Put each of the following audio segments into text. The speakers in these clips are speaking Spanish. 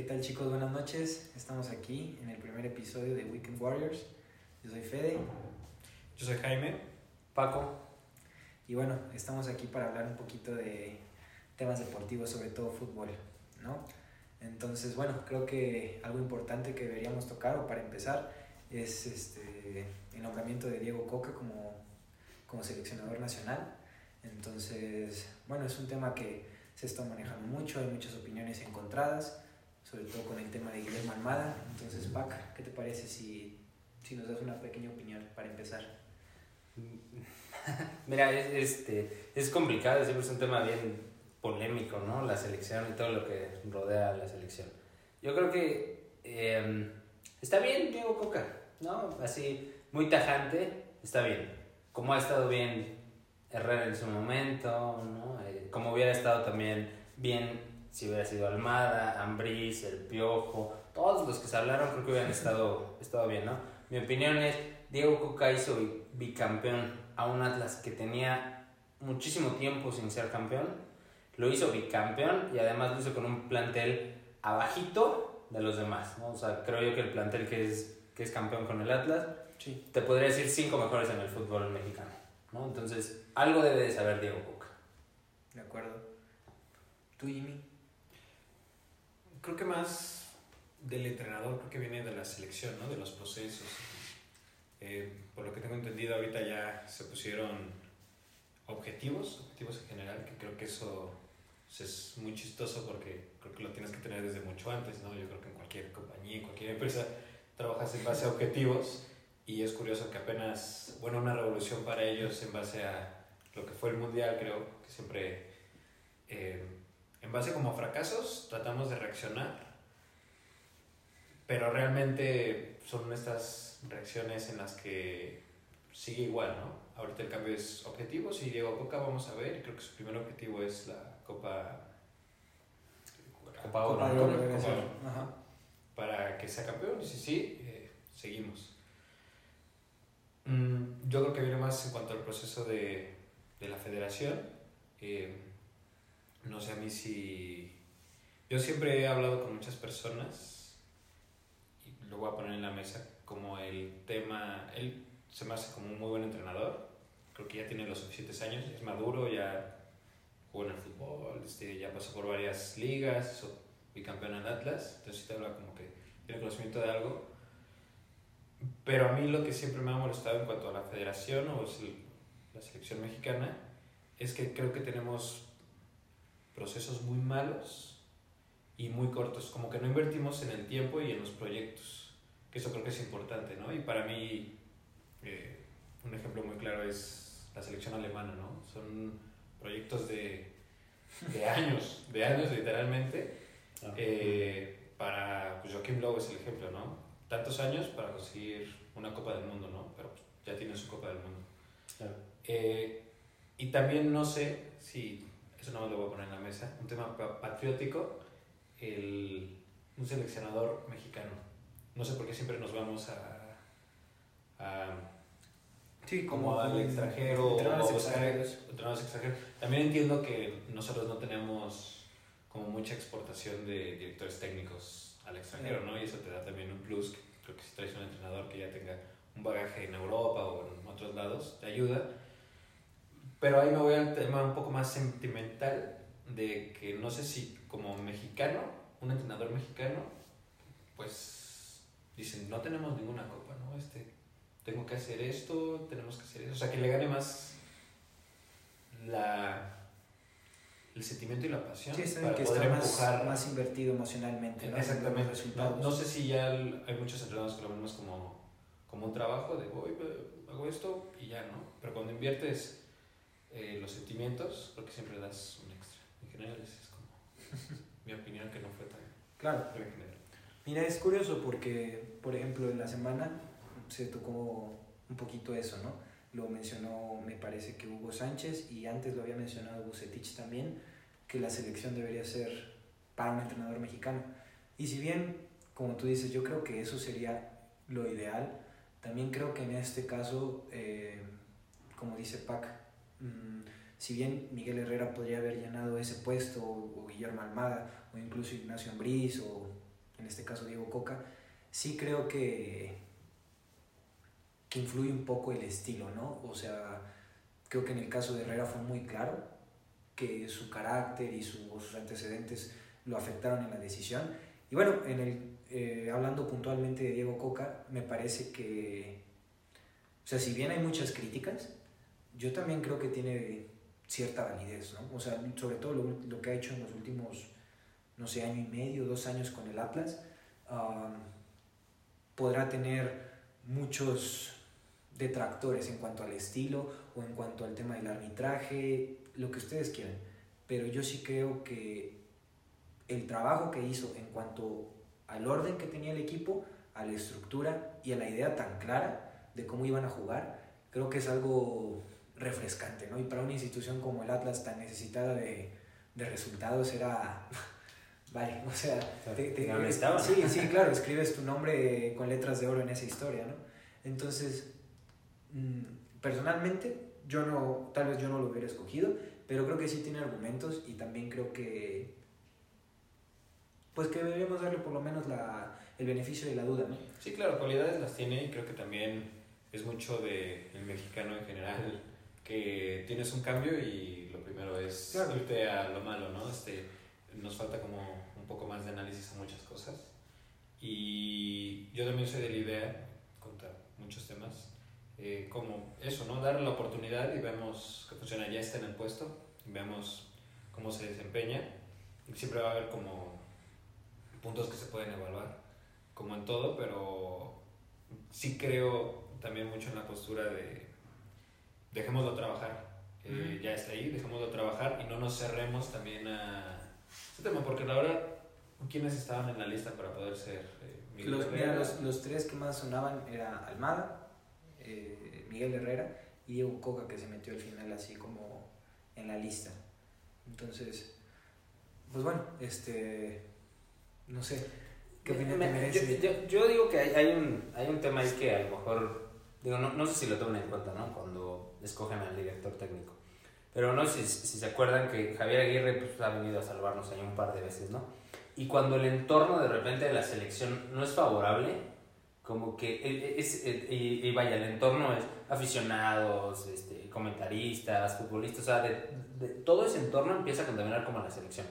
¿Qué tal chicos? Buenas noches. Estamos aquí en el primer episodio de Weekend Warriors. Yo soy Fede. Yo soy Jaime. Paco. Y bueno, estamos aquí para hablar un poquito de temas deportivos, sobre todo fútbol, ¿no? Entonces, bueno, creo que algo importante que deberíamos tocar, o para empezar, es este, el nombramiento de Diego Coca como, como seleccionador nacional. Entonces, bueno, es un tema que se está manejando mucho, hay muchas opiniones encontradas sobre todo con el tema de Guillermo Almada. Entonces, Pac, ¿qué te parece si, si nos das una pequeña opinión para empezar? Mira, es, este, es complicado, siempre es un tema bien polémico, ¿no? La selección y todo lo que rodea a la selección. Yo creo que em, está bien Diego Coca, ¿no? Así, muy tajante, está bien. Como ha estado bien Herrera en su momento, ¿no? Eh, como hubiera estado también bien si hubiera sido Almada, Ambriz, El Piojo, todos los que se hablaron creo que hubieran estado, estado bien, ¿no? Mi opinión es, Diego Coca hizo bicampeón a un Atlas que tenía muchísimo tiempo sin ser campeón, lo hizo bicampeón y además lo hizo con un plantel abajito de los demás, ¿no? O sea, creo yo que el plantel que es, que es campeón con el Atlas, sí. te podría decir cinco mejores en el fútbol mexicano, ¿no? Entonces, algo debe de saber Diego Coca. De acuerdo. ¿Tú, Jimmy? Creo que más del entrenador, creo que viene de la selección, ¿no? De los procesos. Eh, por lo que tengo entendido, ahorita ya se pusieron objetivos, objetivos en general, que creo que eso es muy chistoso porque creo que lo tienes que tener desde mucho antes, ¿no? Yo creo que en cualquier compañía, en cualquier empresa, trabajas en base a objetivos y es curioso que apenas, bueno, una revolución para ellos en base a lo que fue el mundial, creo que siempre... Eh, en base como a fracasos, tratamos de reaccionar, pero realmente son estas reacciones en las que sigue igual, ¿no? Ahorita el cambio es objetivos y Diego Coca vamos a ver, creo que su primer objetivo es la Copa... Copa Oro. Ajá. Para que sea campeón, y si sí, eh, seguimos. Mm, yo creo que viene más en cuanto al proceso de, de la federación. Eh, no sé a mí si... Yo siempre he hablado con muchas personas y lo voy a poner en la mesa como el tema, él se me hace como un muy buen entrenador, creo que ya tiene los suficientes años, es maduro, ya jugó en el fútbol, este, ya pasó por varias ligas, bicampeón en Atlas, entonces te habla como que tiene conocimiento de algo. Pero a mí lo que siempre me ha molestado en cuanto a la federación o la selección mexicana es que creo que tenemos procesos muy malos y muy cortos, como que no invertimos en el tiempo y en los proyectos, que eso creo que es importante, ¿no? Y para mí, eh, un ejemplo muy claro es la selección alemana, ¿no? Son proyectos de, de años, de años literalmente, ah, eh, para, pues Joaquín Lowe es el ejemplo, ¿no? Tantos años para conseguir una Copa del Mundo, ¿no? Pero pues, ya tiene su Copa del Mundo. Eh, y también no sé si eso no me lo voy a poner en la mesa, un tema patriótico, el, un seleccionador mexicano. No sé por qué siempre nos vamos a, a sí, como, al extranjero o extranjeros. extranjeros. También entiendo que nosotros no tenemos como mucha exportación de directores técnicos al extranjero, ¿no? Y eso te da también un plus, creo que si traes un entrenador que ya tenga un bagaje en Europa o en otros lados, te ayuda pero ahí me voy al tema un poco más sentimental de que no sé si como mexicano, un entrenador mexicano, pues dicen, no tenemos ninguna copa, ¿no? Este, tengo que hacer esto, tenemos que hacer eso. O sea, que le gane más la, el sentimiento y la pasión sí, para que poder empujar. Más, invertido emocionalmente. ¿no? Exactamente. No, no, sé si ya hay muchos entrenadores que lo ven más como, como un trabajo de voy, hago esto y ya, ¿no? Pero cuando inviertes eh, los sentimientos, porque siempre das un extra. En general, es como mi opinión que no fue tan. Claro. Mira, es curioso porque, por ejemplo, en la semana se tocó un poquito eso, ¿no? Lo mencionó, me parece que Hugo Sánchez, y antes lo había mencionado Bucetich también, que la selección debería ser para un entrenador mexicano. Y si bien, como tú dices, yo creo que eso sería lo ideal, también creo que en este caso, eh, como dice Pac, Mm, si bien Miguel Herrera podría haber llenado ese puesto, o, Guillermo Almada, o incluso Ignacio Ambriz, o este caso Diego Coca, sí creo que, que influye un poco el estilo, ¿no? O sea, creo que en el caso de Herrera fue muy claro que su carácter y sus antecedentes lo afectaron en la decisión. Y bueno, en el, eh, hablando puntualmente de Diego Coca, me parece que, o sea, si bien hay muchas críticas, yo también creo que tiene cierta validez, ¿no? O sea, sobre todo lo, que ha hecho en los últimos, no sé, año y medio, dos años con el Atlas, podrá tener muchos detractores en cuanto al estilo o en cuanto al tema del arbitraje, lo que ustedes quieran. Pero yo sí creo que el trabajo que hizo en cuanto al orden que tenía el equipo, a la estructura y a la idea tan clara de cómo iban a jugar, creo que es algo refrescante, ¿no? Y para una institución como el Atlas tan necesitada de, de resultados era... Vale, o sea, te, te, sí, sí, claro, escribes tu nombre con letras de oro en esa historia, ¿no? Entonces, mm, personalmente, yo no, tal vez yo no lo hubiera escogido, pero creo que sí tiene argumentos y también creo que, pues que deberíamos darle por lo menos la, el beneficio de la duda, ¿no? Sí, claro, cualidades las tiene y creo que también es mucho de el mexicano en general que tienes un cambio y lo primero es irte a lo malo, ¿no? Este, nos falta como un poco más de análisis a muchas cosas. Y yo también soy de la idea, contra muchos temas, eh, como eso, ¿no? Darle la oportunidad y vemos que funciona, ya está en el puesto, vemos cómo se desempeña. Y siempre va a haber como puntos que se pueden evaluar, como en todo, pero sí creo también mucho en la postura de dejémoslo trabajar. Eh, ya está ahí, dejémoslo trabajar y no nos cerremos también a este tema, porque la verdad, ¿quiénes estaban en la lista para poder ser eh, los, los, los, tres que más sonaban era Almada, eh, Miguel Herrera y Diego Coca, que se metió al final así como en la lista. Entonces, pues bueno, este, no sé, ¿qué opinión te merece? Yo, yo, digo que hay, hay, un, hay un tema ahí que a lo mejor, digo, no, no sé si lo tomen en cuenta, ¿no? Cuando escogen al director técnico. Pero no si, si, se acuerdan que Javier Aguirre pues, ha venido a salvarnos ahí un par de veces, ¿no? Y cuando el entorno de repente de la selección no es favorable, como que es, y, vaya, el entorno es aficionados, este, comentaristas, futbolistas, o sea, de, todo ese entorno empieza a contaminar como la selección.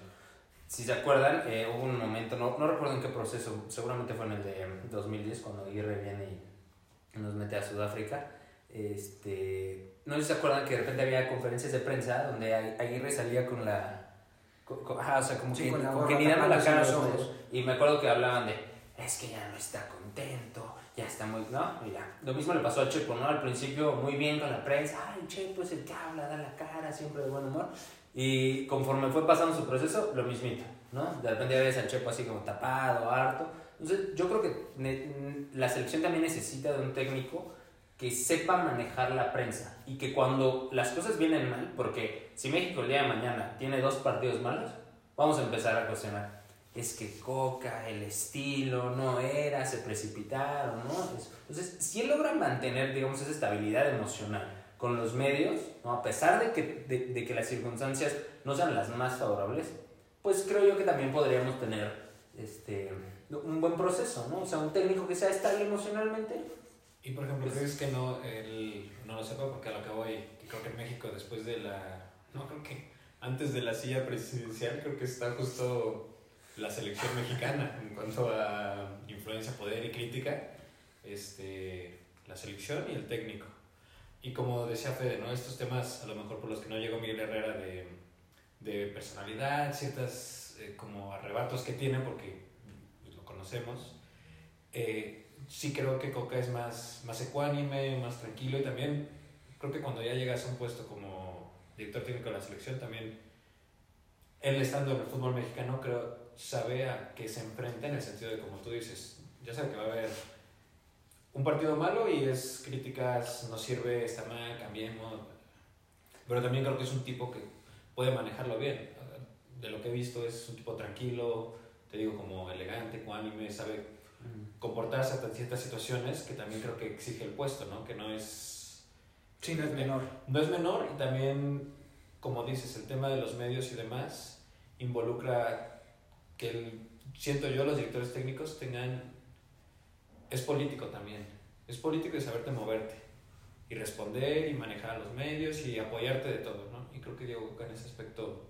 Si se acuerdan, eh, hubo un momento, no, no recuerdo en qué proceso, seguramente fue en el de 2010, cuando Aguirre viene y nos mete a Sudáfrica, este, no sé si se acuerdan que de repente había conferencias de prensa donde Aguirre salía con la... o sea, como que, con que ni dando la cara los ojos. Y me acuerdo que hablaban de, es que ya no está contento, ya está muy... ¿No? Ya. Lo mismo le pasó a Chepo, ¿no? Al principio muy bien con la prensa, ay, Chepo es el que habla, da la cara, siempre de buen humor. Y conforme fue pasando su proceso, lo mismito, ¿no? De repente ves al Chepo así como tapado, harto. Entonces, yo creo que la selección también necesita de un técnico que sepa manejar la prensa y que cuando las cosas vienen mal, porque si México el día de mañana tiene dos partidos malos, vamos a empezar a cuestionar. Es que Coca, el estilo, no era, se precipitaron, ¿no? Entonces, si él logra mantener, digamos, esa estabilidad emocional con los medios, ¿no? a pesar de que, de, de que las circunstancias no sean las más favorables, pues creo yo que también podríamos tener este, un buen proceso, ¿no? O sea, un técnico que sea estable emocionalmente, y por ejemplo, ¿crees que no, el, no lo sepa? Porque a lo que voy, creo que en México después de la... No, creo que antes de la silla presidencial creo que está justo la selección mexicana en cuanto a influencia, poder y crítica, este, la selección y el técnico. Y como decía Fede, ¿no? estos temas a lo mejor por los que no llegó Miguel Herrera de, de personalidad, ciertas eh, como arrebatos que tiene, porque lo conocemos, eh, sí creo que Coca es más, más ecuánime, más tranquilo y también creo que cuando ya llegas a un puesto como director técnico de la selección también él estando en el fútbol mexicano creo sabe a qué se enfrenta en el sentido de como tú dices, ya sabe que va a haber un partido malo y es críticas, no sirve, está mal, cambiemos. Pero también creo que es un tipo que puede manejarlo bien. De lo que he visto es un tipo tranquilo, te digo como elegante, ecuánime, sabe comportarse ante ciertas situaciones que también creo que exige el puesto, ¿no? Que no es... Sí, no es menor. No es menor y también, como dices, el tema de los medios y demás involucra que él siento yo, los directores técnicos tengan... Es político también. Es político de saberte moverte y responder y manejar a los medios y apoyarte de todo, ¿no? Y creo que Diego en ese aspecto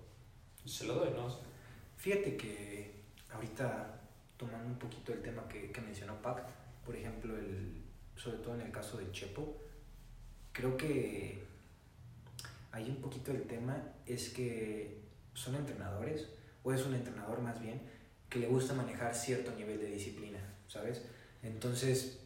se lo doy, ¿no? O sea, Fíjate que ahorita tomando un poquito el tema que, que mencionó Pac, por ejemplo, el, sobre todo en el caso de Chepo, creo que ahí un poquito el tema es que son entrenadores, o es un entrenador más bien, que le gusta manejar cierto nivel de disciplina, ¿sabes? Entonces,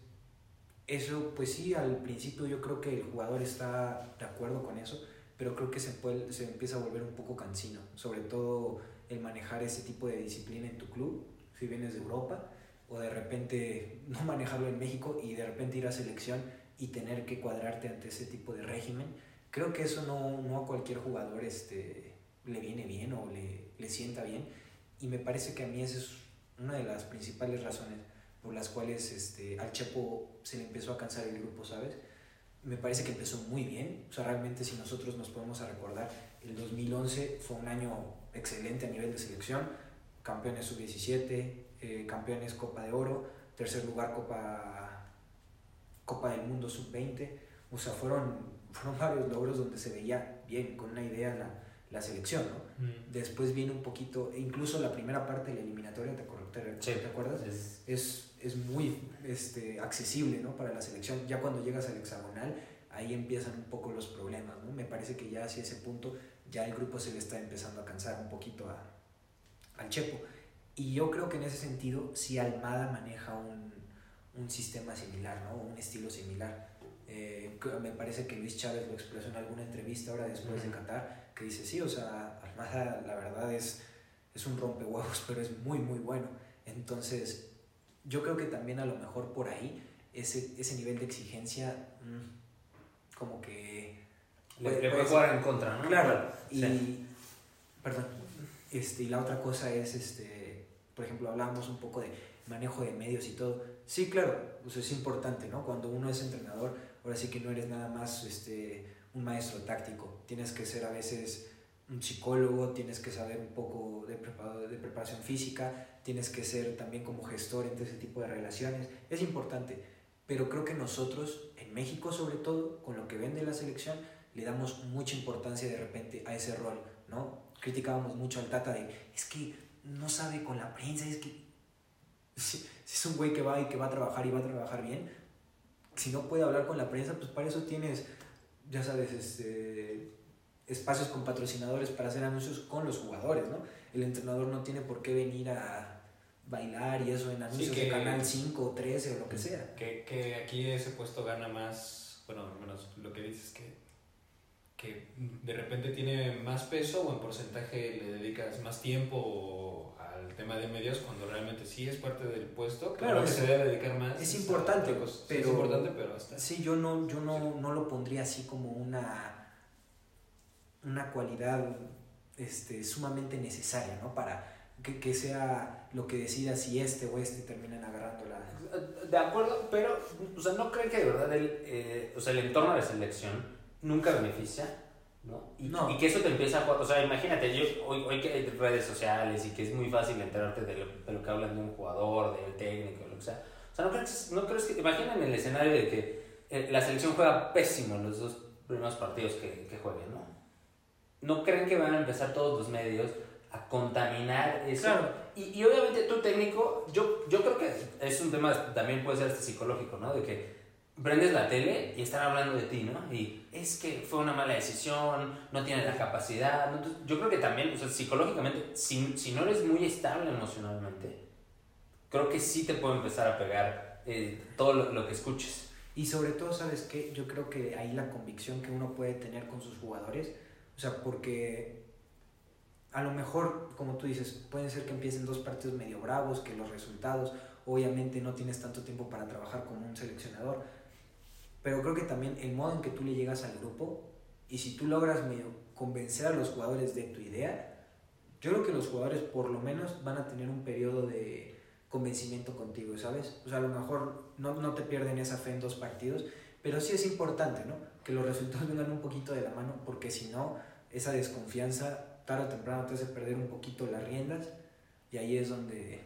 eso, pues sí, al principio yo creo que el jugador está de acuerdo con eso, pero creo que se, puede, se empieza a volver un poco cansino, sobre todo el manejar ese tipo de disciplina en tu club, si vienes de Europa, o de repente no manejarlo en México y de repente ir a selección y tener que cuadrarte ante ese tipo de régimen. Creo que eso no, no a cualquier jugador este, le viene bien o le, le sienta bien. Y me parece que a mí esa es una de las principales razones por las cuales este, al Chepo se le empezó a cansar el grupo, ¿sabes? Me parece que empezó muy bien. O sea, realmente si nosotros nos podemos a recordar, el 2011 fue un año excelente a nivel de selección. Campeones sub-17, eh, campeones Copa de Oro, tercer lugar Copa, Copa del Mundo sub-20. O sea, fueron, fueron varios logros donde se veía bien, con una idea la, la selección, ¿no? mm. Después viene un poquito, e incluso la primera parte de la eliminatoria, ¿te, te- Sí. ¿te acuerdas? Es- Es, es muy este, accesible ¿no? para la selección. Ya cuando llegas al hexagonal, ahí empiezan un poco los problemas. ¿no? Me parece que ya hacia ese punto, ya el grupo se le está empezando a cansar un poquito a, al Chepo. Y yo creo que en ese sentido, si Almada maneja un, un sistema similar, ¿no? un estilo similar. Eh, me parece que Luis Chávez lo expresó en alguna entrevista ahora después de. Qatar, que dice, sí, o sea, Almada la verdad es, es un rompehuevos, pero es muy, muy bueno. Entonces, yo creo que también a lo mejor por ahí, ese, ese nivel de exigencia, mm, como que... Le, puede- le puede jugar en contra, ¿no? Claro, y, Sí. perdón, este, y la otra cosa es, este, por ejemplo, hablábamos un poco de manejo de medios y todo. Sí, claro, pues es importante, ¿no? Cuando uno es entrenador, ahora sí que no eres nada más este, un maestro táctico. Tienes que ser a veces un psicólogo, tienes que saber un poco de, de preparación física, tienes que ser también como gestor entre ese tipo de relaciones. Es importante, pero creo que nosotros, en México sobre todo, con lo que vende la selección, le damos mucha importancia de repente a ese rol, ¿no? Criticábamos mucho al Tata de, es que no sabe con la prensa, es que si, es un güey que va y que va a trabajar y va a trabajar bien, si no puede hablar con la prensa, pues para eso tienes, ya sabes, este, espacios con patrocinadores para hacer anuncios con los jugadores, ¿no? El entrenador no tiene por qué venir a bailar y eso en anuncios que- de Canal 5 o 13 o lo que sea. Que, que aquí ese puesto gana más, bueno, al menos lo que dices que, que de repente tiene más peso o en porcentaje le dedicas más tiempo al tema de medios cuando realmente sí es parte del puesto, Claro, claro que es- se debe dedicar más. es a importante. Sí, pero- es importante, pero hasta... Sí, yo no, yo no, no lo pondría así como una, una cualidad este, sumamente necesaria, ¿no? Para que, que sea lo que decida si este o este terminan agarrando la... De acuerdo, pero, o sea, ¿no creen que de verdad el, eh, o sea, el entorno de selección nunca beneficia? ¿no? Y, No. y que eso te empieza a... O sea, imagínate, yo, hoy, hoy que hay redes sociales y que es muy fácil enterarte de lo, de lo que hablan de un jugador, del técnico, lo que sea. O sea, ¿no crees, no crees que... Imaginen el escenario de que eh, la selección juega pésimo en los dos primeros partidos que, que jueguen, ¿no? ¿No creen que van a empezar todos los medios a contaminar eso? Claro. Y, y obviamente tu técnico, yo, yo creo que es un tema, también puede ser hasta psicológico, ¿no? De que prendes la tele y están hablando de ti, ¿no? Y es que fue una mala decisión, no tienes la capacidad. ¿no? Entonces, yo creo que también, o sea, psicológicamente, si, si no eres muy estable emocionalmente, creo que sí te puede empezar a pegar eh, todo lo, lo que escuches. Y sobre todo, ¿sabes qué? Yo creo que ahí la convicción que uno puede tener con sus jugadores, o sea, porque a lo mejor, como tú dices, pueden ser que empiecen dos partidos medio bravos, que los resultados, obviamente no tienes tanto tiempo para trabajar como un seleccionador, pero creo que también el modo en que tú le llegas al grupo y si tú logras convencer a los jugadores de tu idea, yo creo que los jugadores por lo menos van a tener un periodo de convencimiento contigo, ¿sabes? O sea, a lo mejor no, no te pierden esa fe en dos partidos, pero sí es importante, ¿no? Que los resultados vengan un poquito de la mano, porque si no, esa desconfianza tarde o temprano te hace perder un poquito las riendas y ahí es donde...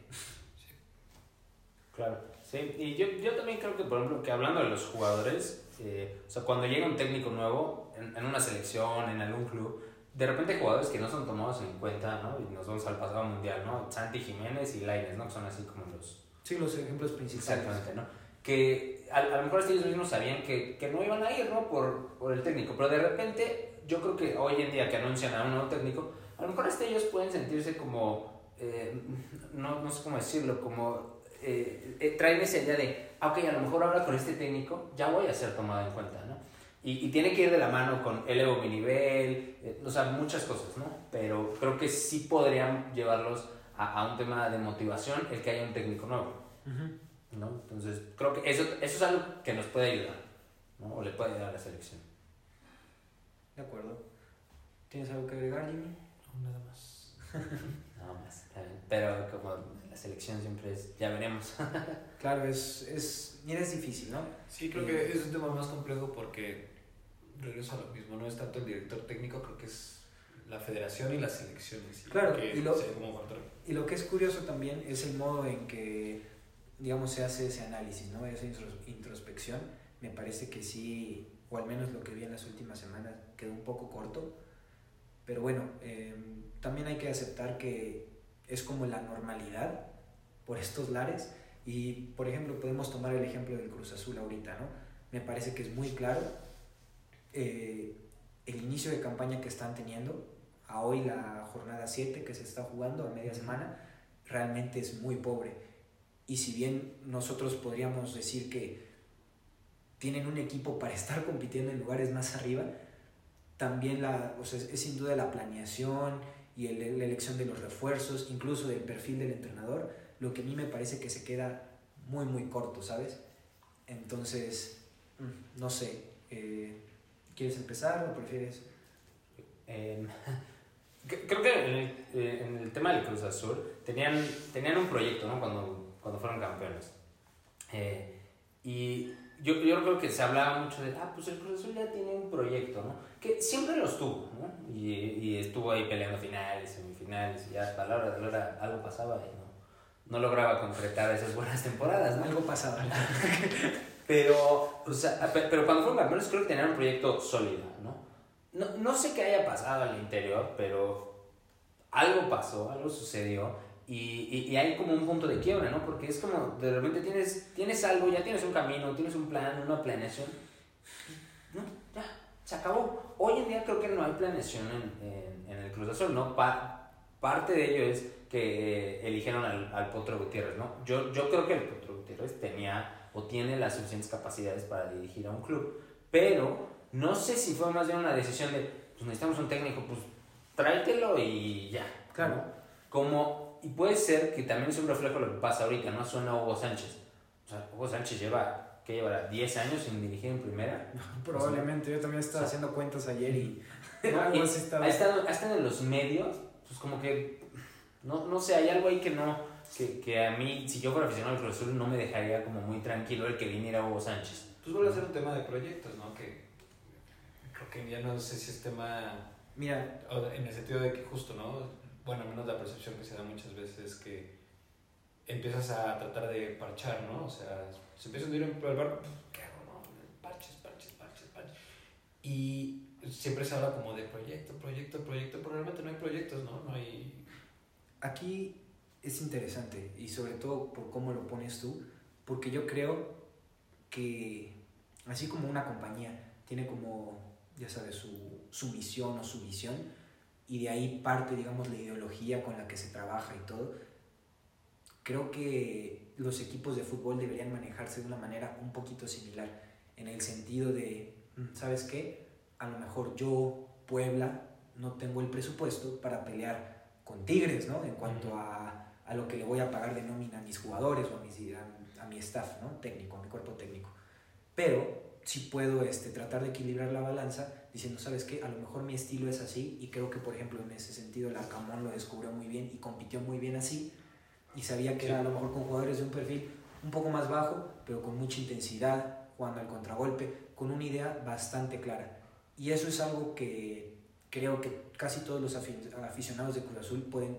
Claro, sí. Y yo, yo también creo que, por ejemplo, que hablando de los jugadores, eh, o sea, cuando llega un técnico nuevo en, en, una selección, en algún club, de repente hay jugadores que no son tomados en cuenta, ¿no? Y nos vamos al pasado mundial, ¿no? Santi Jiménez y Lainez, ¿no? Que son así como los... Sí, los ejemplos principales. Exactamente, ¿no? Que a, a lo mejor ellos mismos sabían que, que no iban a ir, ¿no? Por, por el técnico, pero de repente yo creo que hoy en día que anuncian a un nuevo técnico, a lo mejor hasta ellos pueden sentirse como, eh, no, no sé cómo decirlo, como eh, eh, traen esa idea de, ah, ok, a lo mejor ahora con este técnico ya voy a ser tomado en cuenta, ¿no? Y, y tiene que ir de la mano con elevo mi nivel, eh, o sea, muchas cosas, ¿no? Pero creo que sí podrían llevarlos a, a, un tema de motivación el que haya un técnico nuevo, uh -huh. ¿no? Entonces, creo que eso, eso es algo que nos puede ayudar, ¿no? O le puede ayudar a la selección. De acuerdo. ¿Tienes algo que agregar, Jimmy? No, nada más. nada más, pero como selección siempre es, ya veremos. claro, es, es, mira, es difícil, ¿no? Sí, creo que es un tema más complejo porque regreso a lo mismo, no es tanto el director técnico, creo que es la federación y las selecciones. Claro, que y, lo, y lo que es curioso también es el modo en que, digamos, se hace ese análisis, ¿no? Esa introspección, me parece que sí, o al menos lo que vi en las últimas semanas, quedó un poco corto. Pero bueno, eh, también hay que aceptar que es como la normalidad por estos lares. Y, por ejemplo, podemos tomar el ejemplo del Cruz Azul ahorita, ¿no? Me parece que es muy claro eh, el inicio de campaña que están teniendo. A hoy la jornada 7 que se está jugando a media semana realmente es muy pobre. Y si bien nosotros podríamos decir que tienen un equipo para estar compitiendo en lugares más arriba, también la, o sea, es sin duda la planeación y el, la elección de los refuerzos, incluso del perfil del entrenador, lo que a mí me parece que se queda muy, muy corto, ¿sabes? Entonces, no sé, eh, ¿quieres empezar o prefieres? Eh, creo que en el, eh, en el, tema del Cruz Azul tenían, tenían un proyecto, ¿no? Cuando, cuando fueron campeones. Eh, y yo, yo creo que se hablaba mucho de, ah, pues el Cruz Azul ya tiene un proyecto, ¿no? Que siempre los tuvo, ¿no? Y, y estuvo ahí peleando finales, semifinales, y ya hasta la hora de la hora algo pasaba y no, no lograba concretar esas buenas temporadas, ¿no? Algo pasaba. pero, o sea, pero cuando fueron campeones creo que tenían un proyecto sólido, ¿no? No, no sé qué haya pasado al interior, pero algo pasó, algo sucedió y, y, y, hay como un punto de quiebre, ¿no? Porque es como, de repente tienes, tienes algo, ya tienes un camino, tienes un plan, una planeación. No, ya, se acabó. Hoy en día creo que no hay planeación en, en, en el Cruz Azul, ¿no? Pa, parte de ello es que eligieron al, al, Potro Gutiérrez, ¿no? Yo, yo creo que el Potro Gutiérrez tenía o tiene las suficientes capacidades para dirigir a un club, pero no sé si fue más bien una decisión de, pues necesitamos un técnico, pues tráetelo y ya. Claro. ¿no? Como y puede ser que también es un reflejo de lo que pasa ahorita, no suena Hugo Sánchez. O sea, Hugo Sánchez lleva, ¿qué llevará? ¿10 años sin dirigir en primera? Probablemente, yo también estaba o sea, haciendo cuentas ayer y... No, y ha, estado, ha estado en los medios, pues como que, no, no sé, hay algo ahí que no, que, que a mí, si yo fuera aficionado al Cruz Azul, no me dejaría como muy tranquilo el que viniera Hugo Sánchez. Pues vuelve a ser un tema de proyectos, ¿no? Que creo que ya no sé si es tema... Mira, en el sentido de que justo, ¿no? bueno, al menos la percepción que se da muchas veces es que empiezas a tratar de parchar, ¿no? O sea, se empieza a hundir el barco, ¿qué hago, no? Parches, parches, parches, parches. Y siempre se habla como de proyecto, proyecto, proyecto, pero realmente no hay proyectos, ¿no? No hay... Aquí es interesante y sobre todo por cómo lo pones tú, porque yo creo que así como una compañía tiene como, ya sabes, su, su misión o su visión, y de ahí parte, digamos, la ideología con la que se trabaja y todo, creo que los equipos de fútbol deberían manejarse de una manera un poquito similar, en el sentido de, ¿sabes qué? A lo mejor yo, Puebla, no tengo el presupuesto para pelear con Tigres, ¿no? En cuanto a, a lo que le voy a pagar de nómina a mis jugadores o a, mis, a, a mi staff, ¿no? Técnico, a mi cuerpo técnico. Pero sí puedo este, tratar de equilibrar la balanza diciendo, ¿sabes qué? A lo mejor mi estilo es así y creo que, por ejemplo, en ese sentido el Arcamón lo descubrió muy bien y compitió muy bien así y sabía que sí. era a lo mejor con jugadores de un perfil un poco más bajo, pero con mucha intensidad, jugando al contragolpe, con una idea bastante clara. Y eso es algo que creo que casi todos los aficionados de Cruz Azul pueden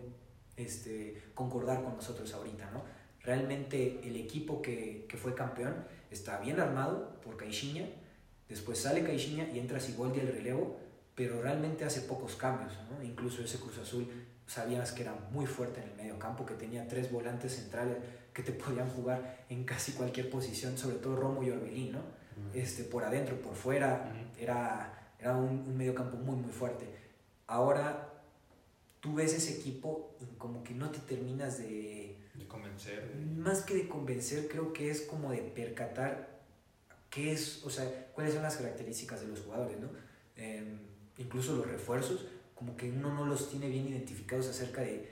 este, concordar con nosotros ahorita, ¿no? Realmente el equipo que, que fue campeón está bien armado por Caixinha, después sale Caixinha y entra Sigoldi al relevo, pero realmente hace pocos cambios, ¿no? Incluso ese Cruz Azul sabías que era muy fuerte en el medio campo, que tenía tres volantes centrales que te podían jugar en casi cualquier posición, sobre todo Romo y Orbelín, ¿no? este, por adentro, por fuera, era, era un, un medio campo muy, muy fuerte. Ahora tú ves ese equipo y como que no te terminas de... De convencer. Más que de convencer, creo que es como de percatar qué es, o sea, cuáles son las características de los jugadores, ¿no? Em, incluso los refuerzos, como que uno no los tiene bien identificados acerca de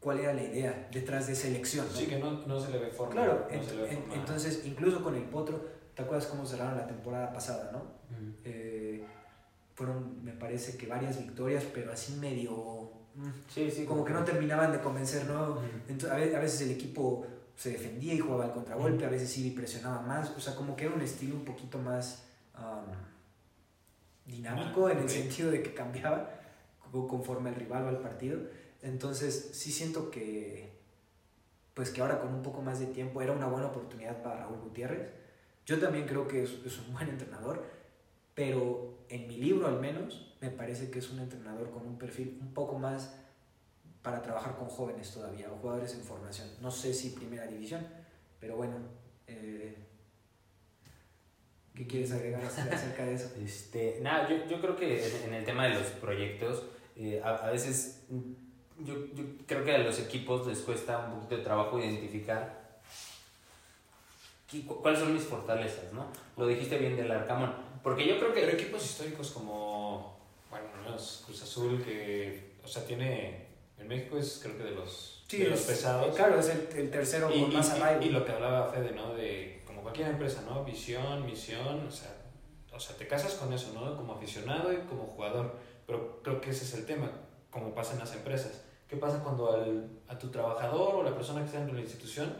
cuál era la idea detrás de esa elección. ¿no? Sí, que no, no se le ve forma. Claro, no ent- se le ve forma. entonces incluso con el Potro, ¿te acuerdas cómo cerraron la temporada pasada, no? Ujú. Eh, fueron, me parece que varias victorias, pero así medio... mm, Sí, sí. como que no terminaban de convencer, ¿no? Entonces, a ve- a veces el equipo se defendía y jugaba al contragolpe, a veces sí presionaba más, o sea, como que era un estilo un poquito más um, dinámico en el sentido de que cambiaba co- conforme el rival o al partido. Entonces, sí siento que, pues que ahora con un poco más de tiempo era una buena oportunidad para Raúl Gutiérrez. Yo también creo que es, es un buen entrenador, pero en mi libro al menos me parece que es un entrenador con un perfil un poco más para trabajar con jóvenes todavía o jugadores en formación. No sé si primera división, pero bueno, eh, ¿qué quieres agregar acerca de eso? Este, nada, yo, yo creo que en, el tema de los proyectos, eh, a, a veces mm, yo, yo creo que a los equipos les cuesta un poquito de trabajo identificar qué- cu- cuáles son mis fortalezas, ¿no? Lo dijiste bien del Arcamón, porque yo creo Pero que... equipos históricos como, bueno, ¿no? Es Cruz Azul, que, o sea, tiene, en México es creo que de los, de los es- pesados. Claro, es el, el tercero y, con y- más y- arraigo. y lo que hablaba Fede, ¿no? De, como cualquier empresa, ¿no? Visión, misión, o sea, o sea, te casas con eso, ¿no? Como aficionado y como jugador. Pero creo que ese es el tema, como pasa en las empresas. ¿Qué pasa cuando al, a tu trabajador o la persona que está dentro de la institución,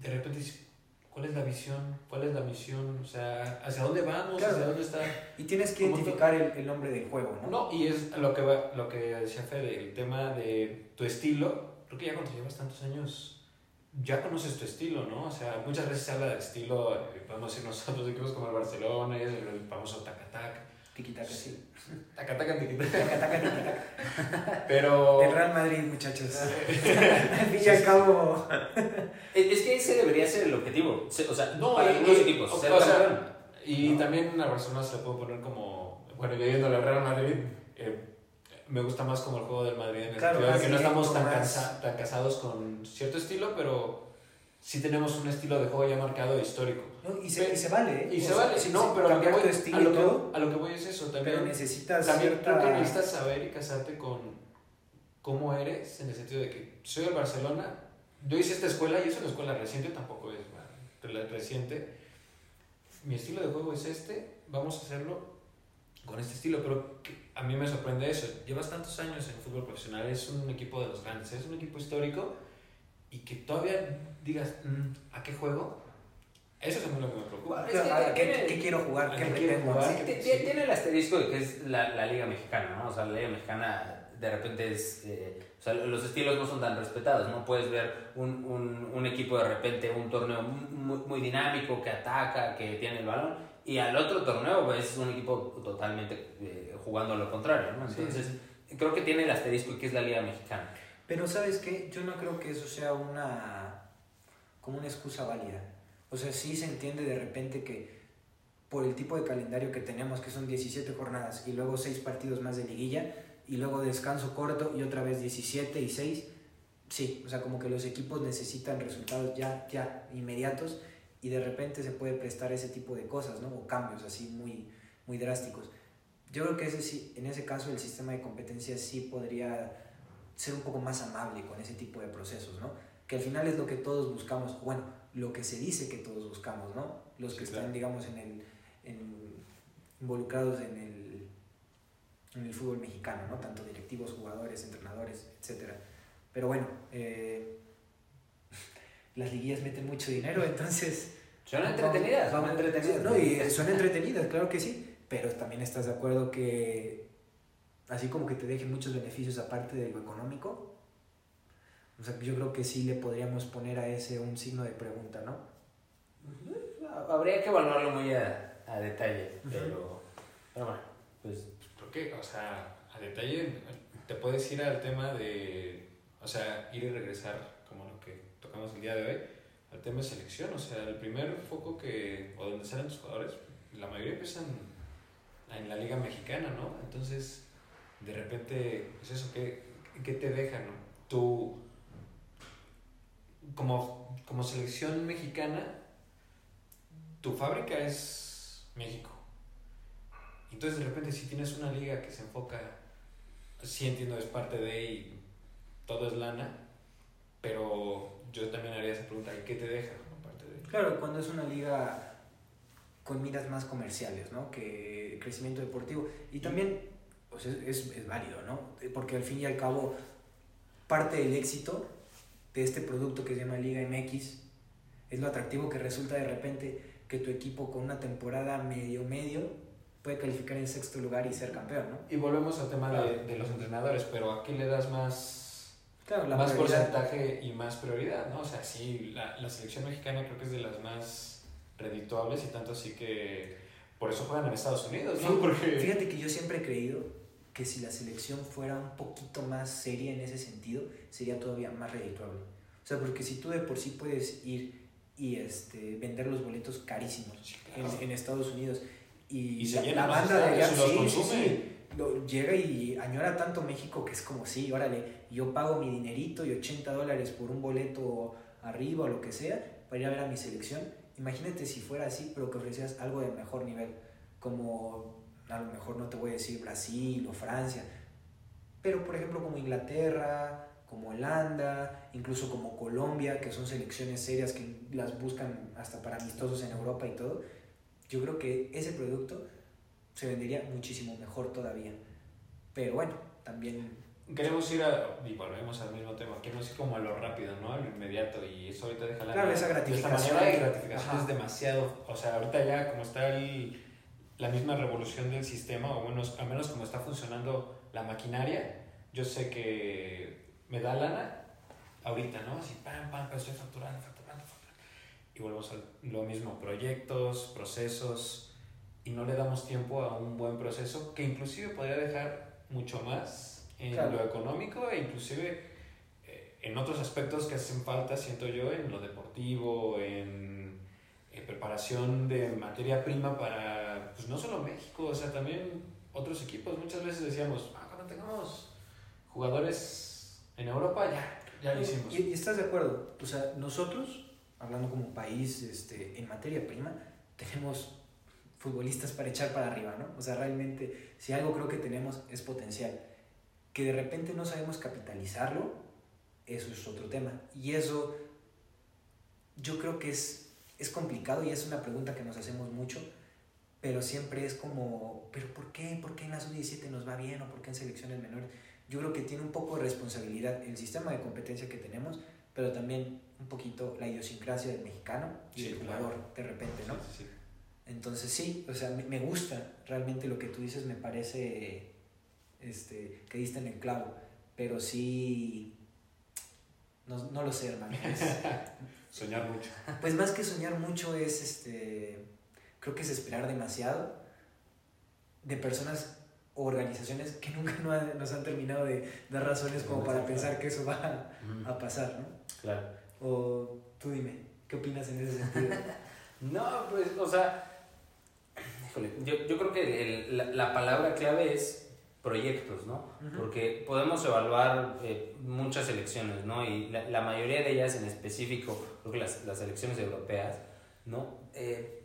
de repente dice, ¿cuál es la visión? ¿Cuál es la misión? O sea, ¿hacia dónde vamos? Claro. ¿Hacia dónde está? Y tienes que ¿Cómo identificar el, el nombre del juego, ¿no? No, y es lo que, va- lo que decía Fede, el tema de tu estilo. Creo que ya cuando llevas tantos años, ya conoces tu estilo, ¿no? O sea, muchas veces se habla de estilo, eh, podemos decir nosotros, equipos como el Barcelona, y el, el famoso tacatac. Tiki-taka, sí. Tacatac, tiquitac. Tiki-taka, tiki-taka. Pero. Del Real Madrid, muchachos. al fin y al cabo... Es es que ese debería ser el objetivo, o sea, No, para y- equipos, o- ser o sea. Y No. también a Barcelona se le puede poner como. Bueno, yo yendo al Real Madrid, eh, me gusta más como el juego del Madrid en el Claro, sentido de que no estamos tan, cansa- tan casados con cierto estilo, pero sí tenemos un estilo de juego ya marcado histórico. ¿No? Y, se, y se vale, ¿eh? Y O se sea, vale, sí, no, pero a lo, que voy, a, lo que, a lo que voy es eso. pero También, necesitas también cierta... creo que necesitas saber y casarte con cómo eres, en el sentido de que soy del Barcelona, yo hice esta escuela y es una escuela reciente, tampoco es re- reciente. Mi estilo de juego es este, vamos a hacerlo con este estilo, pero a mí me sorprende eso. Llevas tantos años en fútbol profesional, es un equipo de los grandes, es un equipo histórico y que todavía digas, "Mm, ¿a qué juego? Eso es a mí lo que me preocupa. Es que ¿A ¿Qué, tiene- qué quiero jugar? ¿A ¿Qué pretendo? jugar? Sí, sí. Tiene el asterisco de que es la, la Liga Mexicana, ¿no? O sea, la Liga Mexicana de repente es. eh, o sea, los estilos no son tan respetados, ¿no? Puedes ver un, un, un equipo de repente, un torneo muy, muy dinámico que ataca, que tiene el balón, y al otro torneo pues, es un equipo totalmente eh, jugando a lo contrario, ¿no? Sí, Entonces, creo que tiene el asterisco que es la Liga Mexicana. Pero ¿sabes qué? Yo no creo que eso sea una como una excusa válida. O sea, sí se entiende de repente que por el tipo de calendario que tenemos, que son 17 jornadas y luego 6 partidos más de liguilla y luego descanso corto y otra vez 17 y 6, sí, o sea, como que los equipos necesitan resultados ya, ya inmediatos y de repente se puede prestar ese tipo de cosas, ¿no? O cambios así muy, muy drásticos. Yo creo que ese, en ese caso el sistema de competencia sí podría ser un poco más amable con ese tipo de procesos, ¿no? Que al final es lo que todos buscamos, bueno, lo que se dice que todos buscamos, ¿no? Los Sí, que claro. están, digamos, en el, en- involucrados en el, en el fútbol mexicano, ¿no? Tanto directivos, jugadores, entrenadores, etc. Pero bueno, eh, las liguillas meten mucho dinero, entonces... Son entretenidas, son entretenidas. No, y son entretenidas, claro que sí, pero también estás de acuerdo que así como que te dejen muchos beneficios aparte de lo económico, O sea, yo creo que sí le podríamos poner a ese un signo de pregunta, ¿no? Habría que evaluarlo muy a, a detalle, pero, pero bueno, pues... Creo que, o sea, a detalle, te puedes ir al tema de, o sea, ir y regresar, como lo que tocamos el día de hoy, al tema de selección. O sea, el primer foco que, o donde salen los jugadores, la mayoría empiezan en la Liga Mexicana, ¿no? Entonces, de repente, pues eso, ¿qué, qué te deja, no? Tú, como, como selección mexicana, tu fábrica es México. Entonces, de repente, si tienes una liga que se enfoca, sí entiendo, es parte de y todo es lana, pero yo también haría esa pregunta, ¿y qué te deja? Aparte de... Claro, cuando es una liga con miras más comerciales, ¿no? Que crecimiento deportivo. Y también pues es, es, es, válido, ¿no? Porque al fin y al cabo, parte del éxito de este producto que se llama Liga MX es lo atractivo que resulta de repente que tu equipo con una temporada medio medio puede calificar en sexto lugar y ser campeón, ¿no? Y volvemos al tema claro. de, de, los entrenadores, pero ¿a qué le das más, claro, más porcentaje y más prioridad, ¿no? O sea, sí, la, la selección mexicana creo que es de las más redituables y tanto así que por eso juegan en Estados Unidos, ¿no? Porque... Fíjate que yo siempre he creído que si la selección fuera un poquito más seria en ese sentido, sería todavía más redituable. O sea, porque si tú de por sí puedes ir y este, vender los boletos carísimos sí, claro. en, en, Estados Unidos y, y se la, la banda de allá sí, sí, lo, llega y añora tanto México que es como, sí, órale, yo pago mi dinerito y 80 dólares por un boleto arriba o lo que sea para ir a ver a mi selección. Imagínate si fuera así, pero que ofrecieras algo de mejor nivel, como a lo mejor no te voy a decir Brasil o Francia, pero por ejemplo como Inglaterra, como Holanda, incluso como Colombia, que son selecciones serias que las buscan hasta para amistosos en Europa y todo, yo creo que ese producto se vendería muchísimo mejor todavía. Pero bueno, también... Queremos ir a, y volvemos al mismo tema, queremos ir como a lo rápido, ¿no? A lo inmediato, y eso ahorita deja la... Claro, esa gratificación. De esta manera, gratificación Ajá. es demasiado, o sea, ahorita ya como está el, la misma revolución del sistema, o bueno, al menos como está funcionando la maquinaria, yo sé que me da lana ahorita, ¿no? Así, pam, pam, pero estoy facturando, facturando, facturando. Y volvemos a lo mismo, proyectos, procesos, y no le damos tiempo a un buen proceso que inclusive podría dejar mucho más en claro. lo económico e inclusive eh, en otros aspectos que hacen falta, siento yo, en lo deportivo, en, en preparación de materia prima para, pues no solo México, o sea, también otros equipos. Muchas veces decíamos, ah, cuando tengamos jugadores en Europa, ya, ya lo hicimos. ¿Y, y estás de acuerdo? O sea, nosotros, hablando como país este, en materia prima, tenemos futbolistas para echar para arriba, ¿no? O sea, realmente, si algo creo que tenemos es potencial. Que de repente no sabemos capitalizarlo, eso es otro tema. Y eso yo creo que es, es complicado y es una pregunta que nos hacemos mucho, pero siempre es como, ¿pero por qué? ¿Por qué en la sub-17 nos va bien o por qué en selecciones menores? Yo creo que tiene un poco de responsabilidad el sistema de competencia que tenemos, pero también un poquito la idiosincrasia del mexicano y Sí, del claro. jugador, de repente, ¿no? Sí, sí. Entonces sí, o sea, me, me gusta realmente lo que tú dices, me parece este, que diste en el clavo, pero sí, no, no lo sé, hermano. Es- Soñar mucho. pues más que soñar mucho es, este, creo que es esperar demasiado de personas o organizaciones que nunca nos han terminado de dar razones como para pensar que eso va a, pasar, ¿no? Claro. O tú dime, ¿qué opinas en ese sentido? No, pues, o sea, híjole, yo, yo creo que el- la, la palabra clave es proyectos, ¿no? Ujú. Porque podemos evaluar eh, muchas elecciones, ¿no? Y la, la mayoría de ellas en específico, creo que las, las elecciones europeas, ¿no? Eh,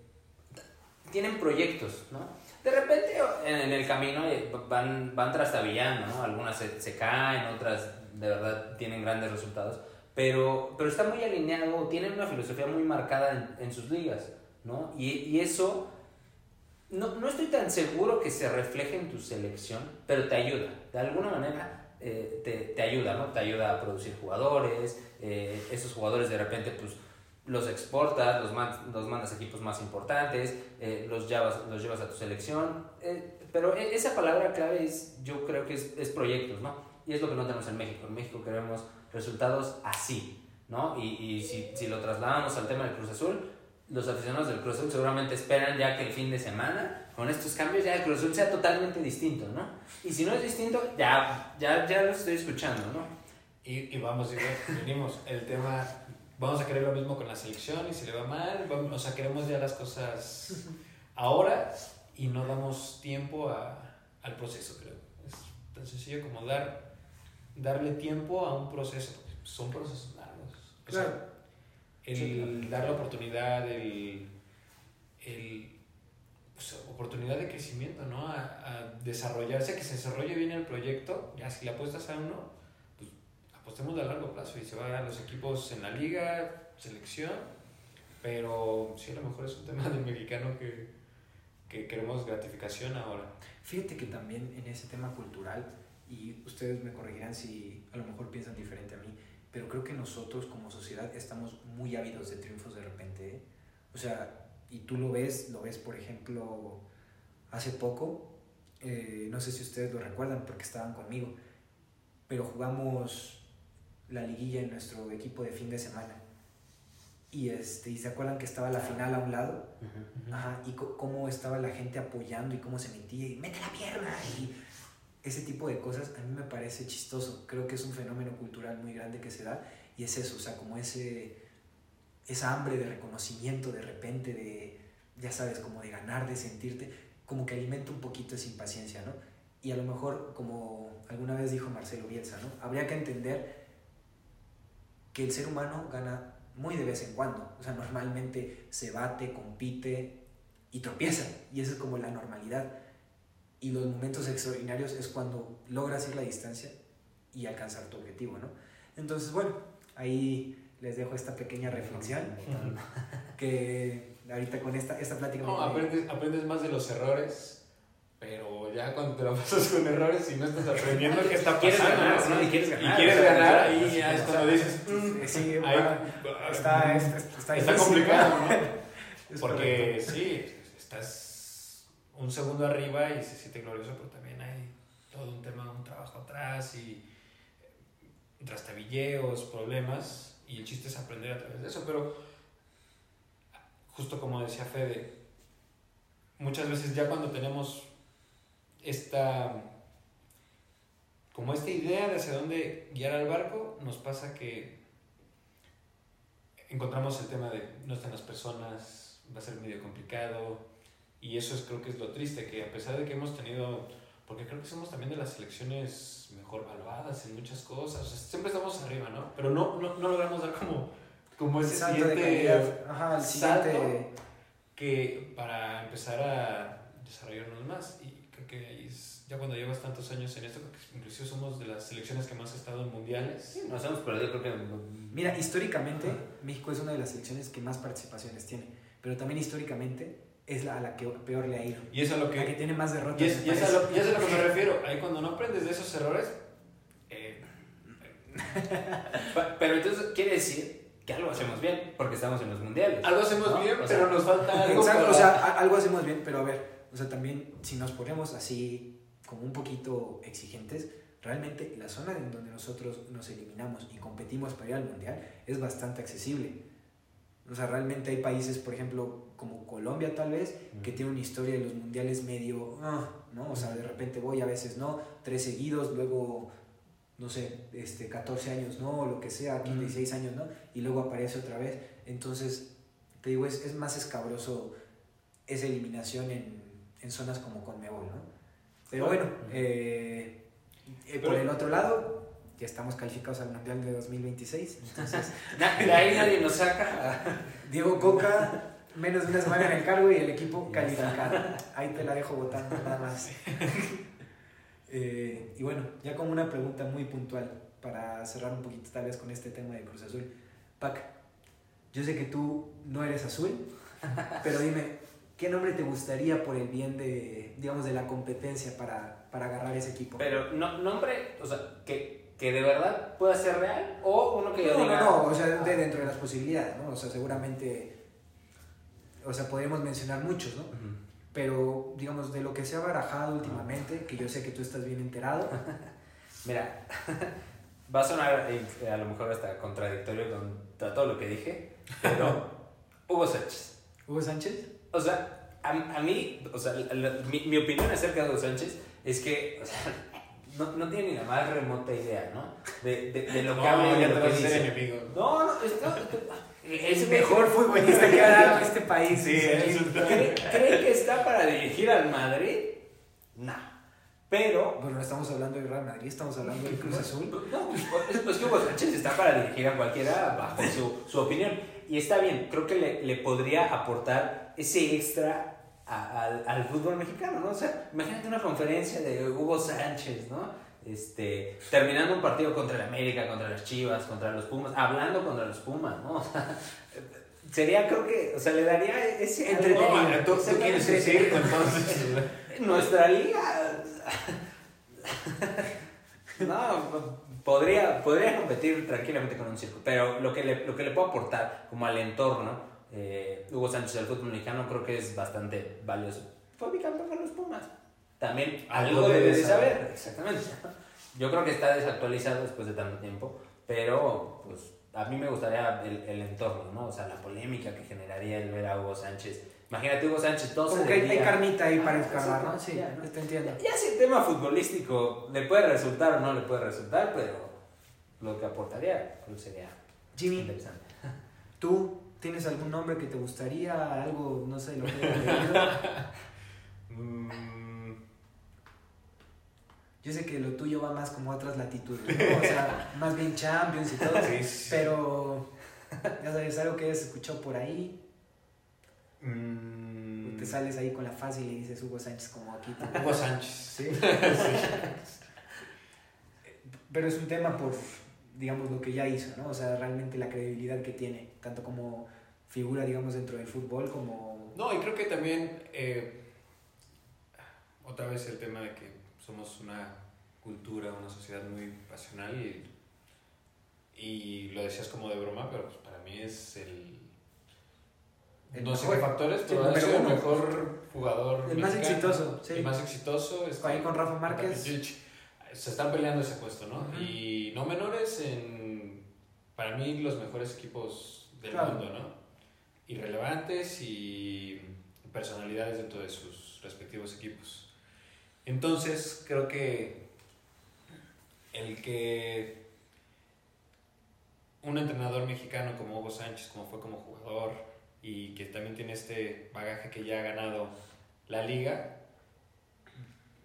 tienen proyectos, ¿no? De repente en, el camino eh, van, van trastabillando, ¿no? Algunas se, caen, otras de verdad tienen grandes resultados, pero, pero está muy alineado, tienen una filosofía muy marcada en, en sus ligas, ¿no? Y, y eso, no, no estoy tan seguro que se refleje en tu selección, pero te ayuda, de alguna manera eh, te, te ayuda, ¿no? Te ayuda a producir jugadores, eh, esos jugadores de repente, pues, los exportas, los, man- los mandas a equipos más importantes, eh, los, llevas, los llevas a tu selección, eh, pero e- esa palabra clave es, yo creo que es, es proyectos, ¿no? Y es lo que no tenemos en México. En México queremos resultados así, ¿no? Y, y si, si lo trasladamos al tema del Cruz Azul, los aficionados del Cruz Azul seguramente esperan ya que el fin de semana, con estos cambios, ya el Cruz Azul sea totalmente distinto, ¿no? Y si no es distinto, ya, ya, ya lo estoy escuchando, ¿no? Y, y vamos, y venimos, el tema, vamos a querer lo mismo con la selección y si le va mal, vamos, o sea, queremos ya las cosas ahora y no damos tiempo a, al proceso, creo. Es tan sencillo como dar, darle tiempo a un proceso, son procesos largos. O sea, Claro. el Sí, claro. dar la oportunidad, el, el oportunidad de crecimiento, ¿no? A, a desarrollarse, que se desarrolle bien el proyecto, ya si le apuestas a uno, apostemos a largo plazo y se va a los equipos en la liga, selección, pero sí, a lo mejor es un tema del mexicano que, que queremos gratificación ahora. Fíjate que también en ese tema cultural, y ustedes me corregirán si a lo mejor piensan diferente a mí, pero creo que nosotros como sociedad estamos muy ávidos de triunfos de repente. ¿eh? O sea, y tú lo ves, lo ves por ejemplo hace poco, eh, no sé si ustedes lo recuerdan porque estaban conmigo, pero jugamos la liguilla en nuestro equipo de fin de semana. Y, este, y se acuerdan que estaba la final a un lado Ajá, y cómo estaba la gente apoyando y cómo se metía y mete la pierna y ese tipo de cosas a mí me parece chistoso. Creo que es un fenómeno cultural muy grande que se da y es eso, o sea, como ese esa hambre de reconocimiento de repente de ya sabes, como de ganar, de sentirte, como que alimenta un poquito esa impaciencia, ¿no? Y a lo mejor, como alguna vez dijo Marcelo Bielsa, ¿no? Habría que entender que el ser humano gana muy de vez en cuando. O sea, normalmente se bate, compite y tropieza. Y eso es como la normalidad. Y los momentos extraordinarios es cuando logras ir la distancia y alcanzar tu objetivo, ¿no? Entonces, bueno, ahí les dejo esta pequeña reflexión que ahorita con esta, esta plática... No, me- aprendes, aprendes más de los errores, ya cuando te la pasas con errores y no estás aprendiendo qué está Quieres pasando, ganar, ¿no? Y quieres ganar. Y quieres ganar, ahí ya es cuando dices, Sí, "Mm, sí, ahí, va, está, está, está, está complicado, ¿no? Porque correcto. sí, estás un segundo arriba y se siente glorioso, pero también hay todo un tema, un trabajo atrás y eh, trastabilleos, problemas, y el chiste es aprender a través de eso, pero justo como decía Fede, muchas veces ya cuando tenemos esta como esta idea de hacia dónde guiar al barco, nos pasa que encontramos el tema de no están las personas, va a ser medio complicado, y eso es, creo que es lo triste, que a pesar de que hemos tenido, porque creo que somos también de las selecciones mejor valuadas en muchas cosas, o sea, siempre estamos arriba, ¿no? Pero no, no, no logramos dar como, como ese salto siguiente. Ajá, el salto siguiente. que para empezar a desarrollarnos más, y que ahí es, ya cuando llevas tantos años en esto, que inclusive somos de las selecciones que más ha estado en mundiales. Sí, nos hemos perdido, creo que. Mira, históricamente México es una de las selecciones que más participaciones tiene, pero también históricamente es la a la que peor le ha ido. Y eso es lo La que que... tiene más derrotas. Y es, y es a lo, y es a lo que me refiero. Ahí cuando no aprendes de esos errores, eh, Pero entonces quiere decir que algo hacemos bien, porque estamos en los mundiales. algo hacemos ¿no? bien, O sea, pero nos falta algo Exacto, para- o sea, algo hacemos bien, pero a ver, o sea, también si nos ponemos así como un poquito exigentes, realmente la zona en donde nosotros nos eliminamos y competimos para ir al mundial es bastante accesible. O sea, realmente hay países, por ejemplo, como Colombia tal vez, que tiene una historia de los mundiales medio, ah, ¿no? O sea, de repente voy, a veces no, tres seguidos, luego, no sé, este, 14 años no, o lo que sea, 15, 16 años no, y luego aparece otra vez. Entonces, te digo, es, es más escabroso esa eliminación en, en zonas como Conmebol, ¿no? Pero bueno, eh, eh, por el otro lado, ya estamos calificados al Mundial de 2026, entonces... de ahí nadie nos saca. Diego Coca, menos de una semana en el cargo y el equipo calificado. Ahí te la dejo votando nada más. Eh, y bueno, ya como una pregunta muy puntual para cerrar un poquito tal vez con este tema de Cruz Azul. Pac, yo sé que tú no eres azul, pero dime, ¿qué nombre te gustaría por el bien de, digamos, de la competencia para, para agarrar ese equipo? Pero no, nombre, o sea, que, que de verdad pueda ser real o uno que yo no, diga. no, no, o sea, de dentro de las posibilidades, ¿no? O sea, seguramente, o sea, podríamos mencionar muchos, ¿no? Pero digamos de lo que se ha barajado últimamente, que yo sé que tú estás bien enterado, Mira, va a sonar eh, a lo mejor hasta contradictorio con todo lo que dije, pero Hugo Sánchez. ¿Hugo Sánchez? O sea, a, a mí, o sea, mi, mi, opinión acerca de Hugo Sánchez es que, o sea, no, no tiene ni la más remota idea, ¿no? De, de, de lo que habla y de lo que dice. No, no, es el mejor futbolista que ha dado este país. Sí, ¿Cree, ¿Cree que está para dirigir al Madrid? No. Pero. Bueno, no estamos hablando de Real Madrid, estamos hablando del Cruz Azul. No, pues que Hugo Sánchez está para dirigir a cualquiera bajo su, su opinión. Y está bien, creo que le, le podría aportar ese extra al, al, fútbol mexicano, ¿no? O sea, imagínate una conferencia de Hugo Sánchez, ¿no? Este, terminando un partido contra el América, contra las Chivas, contra los Pumas, hablando contra los Pumas, ¿no? O sea, sería, creo que, o sea, le daría ese entretenimiento. ¿Tú, tú quieres decir, entonces? Nuestra liga no, podría, podría competir tranquilamente con un circo, pero lo que le, lo que le puedo aportar como al entorno, eh, Hugo Sánchez del fútbol mexicano, creo que es bastante valioso. Fue bicampeón con los Pumas. También algo, debe de saber. Exactamente. Yo creo que está desactualizado después de tanto tiempo, pero pues a mí me gustaría el, el entorno, ¿no? O sea, la polémica que generaría el ver a Hugo Sánchez Imagínate Hugo Sánchez, todo Como que hay, carnita ahí para escarbar, ¿no? Sí, ya, te entiendo. Ya, si el tema futbolístico le puede resultar o no le puede resultar, pero lo que aportaría creo sería Jimmy, interesante. ¿Tú tienes algún nombre que te gustaría? Algo, no sé, lo que mm. Yo sé que lo tuyo va más como a otras latitudes, ¿no? O sea, más bien Champions y todo. Pero, ya sabes, algo que hayas escuchado por ahí. Mm. Te sales ahí con la fácil y le dices Hugo Sánchez como aquí. Hugo Sánchez. ¿Sí? Pero es un tema por, digamos, lo que ya hizo, ¿no? O sea, realmente la credibilidad que tiene, tanto como figura, digamos, dentro del fútbol como... No, y creo que también, eh, otra vez el tema de que somos una cultura, una sociedad muy pasional y, y lo decías como de broma, pero pues para mí es el no sé qué factores, pero sido el mejor jugador. El más exitoso, sí. El más exitoso. Ahí con Rafa Márquez. Se están peleando ese puesto, ¿no? Y no menores en, para mí, los mejores equipos del mundo, ¿no? Irrelevantes y personalidades dentro de sus respectivos equipos. Entonces, creo que el que un entrenador mexicano como Hugo Sánchez, como fue como jugador, y que también tiene este bagaje que ya ha ganado la liga,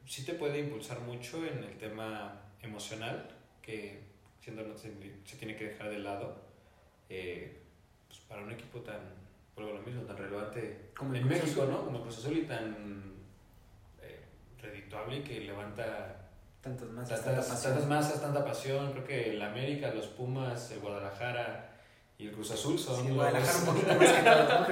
sí te puede impulsar mucho en el tema emocional, que siendo no se, tiene que dejar de lado, eh, pues para un equipo tan, por lo mismo, tan relevante como en México, ¿no? Como Cruz Azul y tan eh, redituable y que levanta tantas masas, tantas, tantas masas, tanta pasión. Creo que el América, los Pumas, el Guadalajara, y el Cruz Azul son. Sí, Guadalajara un poquito más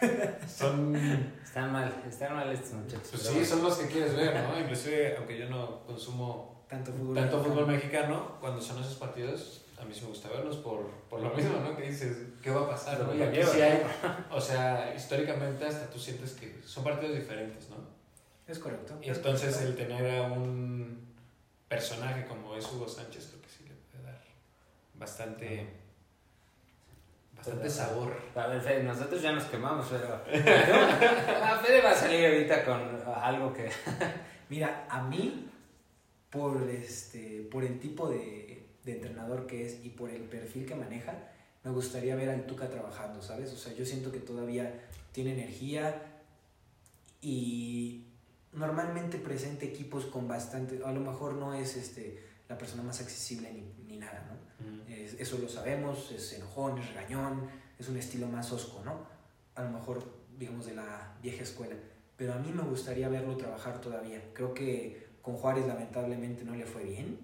que Son. Están mal, están mal estos muchachos. Pues sí, son los que quieres ver, ¿no? Inclusive, aunque yo no consumo tanto fútbol, tanto mexicano. fútbol mexicano, cuando son esos partidos, a mí sí me gusta verlos por, por lo mismo, ¿no? Que dices, ¿qué va a pasar? ¿no? Y aquí sí hay, o sea, históricamente hasta tú sientes que son partidos diferentes, ¿no? Es correcto. Y entonces el tener a un personaje como es Hugo Sánchez, creo que sí le puede dar bastante Bastante sabor. A ver, Fede, nosotros ya nos quemamos, pero. Fede va a salir ahorita con algo que. Mira, a mí, por, este, por el tipo de, de entrenador que es y por el perfil que maneja, me gustaría ver al Tuca trabajando, ¿sabes? O sea, yo siento que todavía tiene energía y normalmente presenta equipos con bastante, a lo mejor no es este, la persona más accesible ni, ni nada, ¿no? eso lo sabemos, es enojón, es regañón, es un estilo más osco, ¿no? A lo mejor, digamos, de la vieja escuela. Pero a mí me gustaría verlo trabajar todavía. Creo que con Juárez lamentablemente no le fue bien.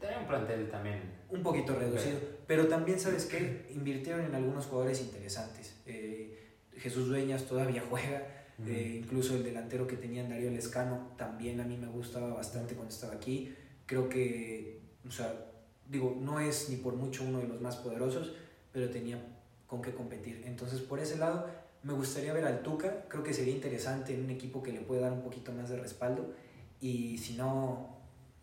Tenía un plantel también. Un poquito reducido. Pero también, ¿sabes qué? Invirtieron en algunos jugadores interesantes. Eh, Jesús Dueñas todavía juega. Eh, incluso el delantero que tenían Darío Lescano también a mí me gustaba bastante cuando estaba aquí. Creo que, o sea, digo, no es ni por mucho uno de los más poderosos, pero tenía con qué competir. Entonces, por ese lado, me gustaría ver al Tuca, creo que sería interesante en un equipo que le pueda dar un poquito más de respaldo y si no,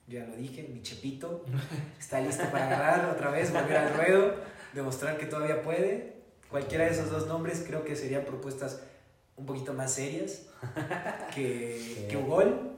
ya lo dije, mi Chepito, está listo para agarrar otra vez, volver al ruedo, demostrar que todavía puede. Cualquiera de esos dos nombres creo que serían propuestas un poquito más serias que, que Ugol,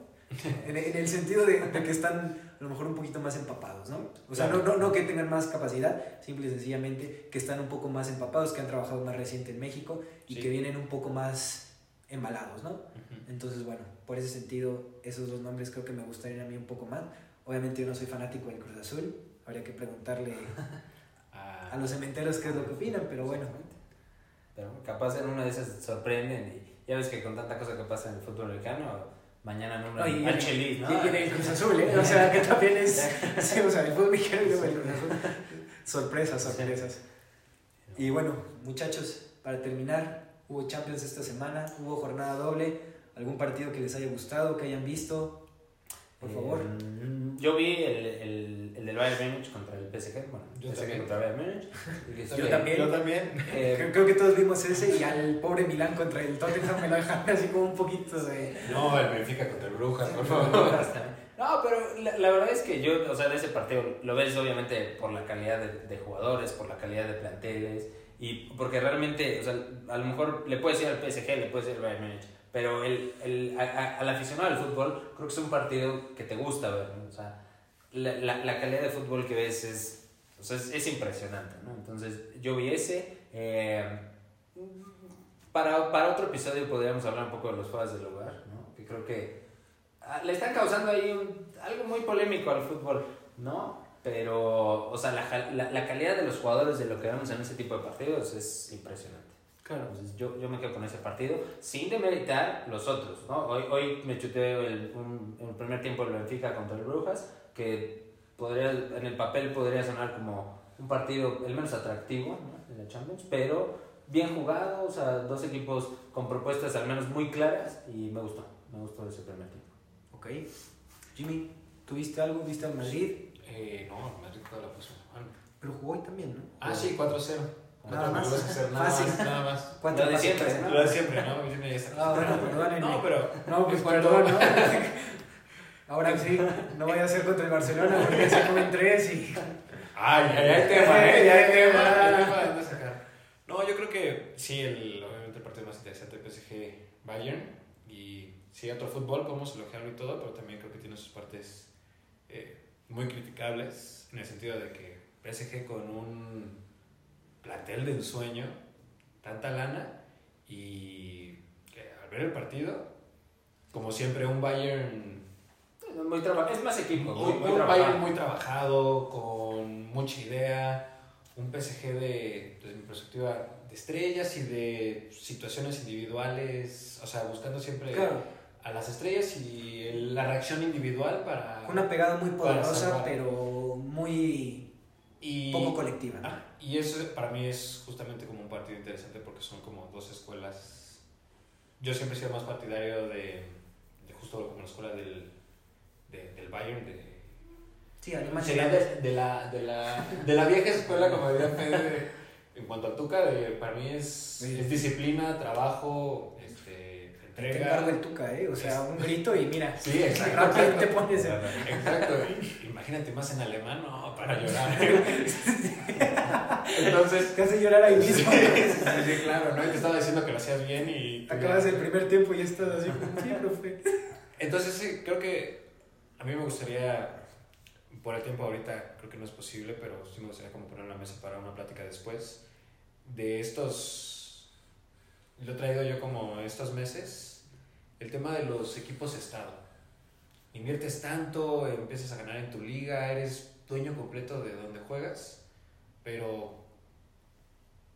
en, en el sentido de, de que están a lo mejor un poquito más empapados, ¿no? O sea, no, no, no que tengan más capacidad, simple y sencillamente que están un poco más empapados, que han trabajado más reciente en México y Sí. que vienen un poco más embalados, ¿no? Entonces, bueno, por ese sentido, esos dos nombres creo que me gustarían a mí un poco más. Obviamente yo no soy fanático del Cruz Azul, habría que preguntarle Ah, a los cementeros qué es lo que opinan, pero bueno. Pero capaz en una de esas sorprenden y ya ves que con tanta cosa que pasa en el fútbol americano, mañana nombran Chelis, ¿no? y- en el Cruz Azul, ¿eh? O sea, que también es... Sí, o sea, el fútbol mexicano y el Cruz Azul. Sorpresas, sorpresas. Y bueno, muchachos, para terminar, hubo Champions esta semana, hubo jornada doble, algún partido que les haya gustado, que hayan visto, por favor. Eh, yo vi el, el, el del Bayern Múnich contra el PSG, bueno, Yo PSG también. contra el Bayern Múnich. Yo también. Yo también. eh, Creo, creo que todos vimos ese y al pobre Milán contra el Tottenham me lo dejaron así como un poquito de... No, el Benfica contra el Brujas, por favor. No, pero la, la verdad es que yo, o sea, de ese partido lo ves obviamente por la calidad de, de jugadores, por la calidad de planteles y porque realmente, o sea, a lo mejor le puedes ir al PSG, le puedes ir al Bayern Múnich, pero el, el, a- a- al aficionado al fútbol creo que es un partido que te gusta ver, ¿no? o sea, la, la, la calidad de fútbol que ves es, o sea, es, es impresionante, ¿no? Entonces yo vi ese. eh, para, para otro episodio podríamos hablar un poco de los fueras del lugar, ¿no? Que creo que ah, le están causando ahí un- algo muy polémico al fútbol, ¿no? Pero, o sea, la, la calidad de los jugadores de lo que vemos en ese tipo de partidos es impresionante. Claro. Entonces, yo, yo me quedo con ese partido sin demeritar los otros, ¿no? Hoy, hoy me chuté el, un, el primer tiempo el Benfica contra el Brujas, que podría, en el papel podría sonar como un partido el menos atractivo ¿no? de la Champions, pero bien jugado, o sea, dos equipos con propuestas al menos muy claras y me gustó, me gustó ese primer tiempo. Ok. Jimmy, ¿tuviste algo? ¿Viste al Madrid? Eh, no, Madrid toda la próxima semana. Pero jugó hoy también, ¿no? Ah, sí, 4-0. Nada No más. hacer nada Fácil. más, nada más. Cuatro Lo de siempre, ¿no? Lo de siempre, ¿no? Ah, bueno, perdónenme. No, pero No, pues cuanto- perdón, ¿no? Ahora sí, no vaya a ser contra el Barcelona porque se comen tres y... Ay, ya, ya hay tema, ¿eh? Ya hay tema. ya hay tema sacar. No, yo creo que sí, el, obviamente el partido más interesante PSG Bayern. Y sí, otro fútbol, podemos elogiarlo y todo, pero también creo que tiene sus partes eh, muy criticables en el sentido de que PSG con un plantel de ensueño, tanta lana, y que al ver el partido, como siempre, un Bayern Muy es más equipo, muy, un, muy un trabajado. Bayern muy trabajado, con mucha idea, un PSG de, desde mi perspectiva, de estrellas y de situaciones individuales, o sea, buscando siempre Claro, a las estrellas y la reacción individual para... una pegada muy poderosa, pero muy y, poco colectiva. ¿no? Ah, y eso para mí es justamente como un partido interesante porque son como dos escuelas. Yo siempre he sido más partidario de, de justo como la escuela del, de- del Bayern, de, Sí. Sería de, de la, de, la, de la vieja escuela, como diría Fede, en cuanto a Tuca, de, para mí es, Sí. es disciplina, trabajo, entrega. el tuca, ¿eh? O sea, un grito y mira, Sí, exacto. rápido te exacto. pones en... Exacto. Imagínate más en alemán, no, para llorar. Entonces, Te hace llorar ahí mismo. sí, sí, claro, ¿no? Y te estaba diciendo que lo hacías bien y... Acabas el primer tiempo y estás así, sí, profe. Entonces, sí, creo que a mí me gustaría, por el tiempo ahorita, creo que no es posible, pero sí me gustaría como poner la mesa para una plática después de estos, lo he traído yo como estos meses, el tema de los equipos estado. Inviertes tanto, empiezas a ganar en tu liga, eres dueño completo de donde juegas, pero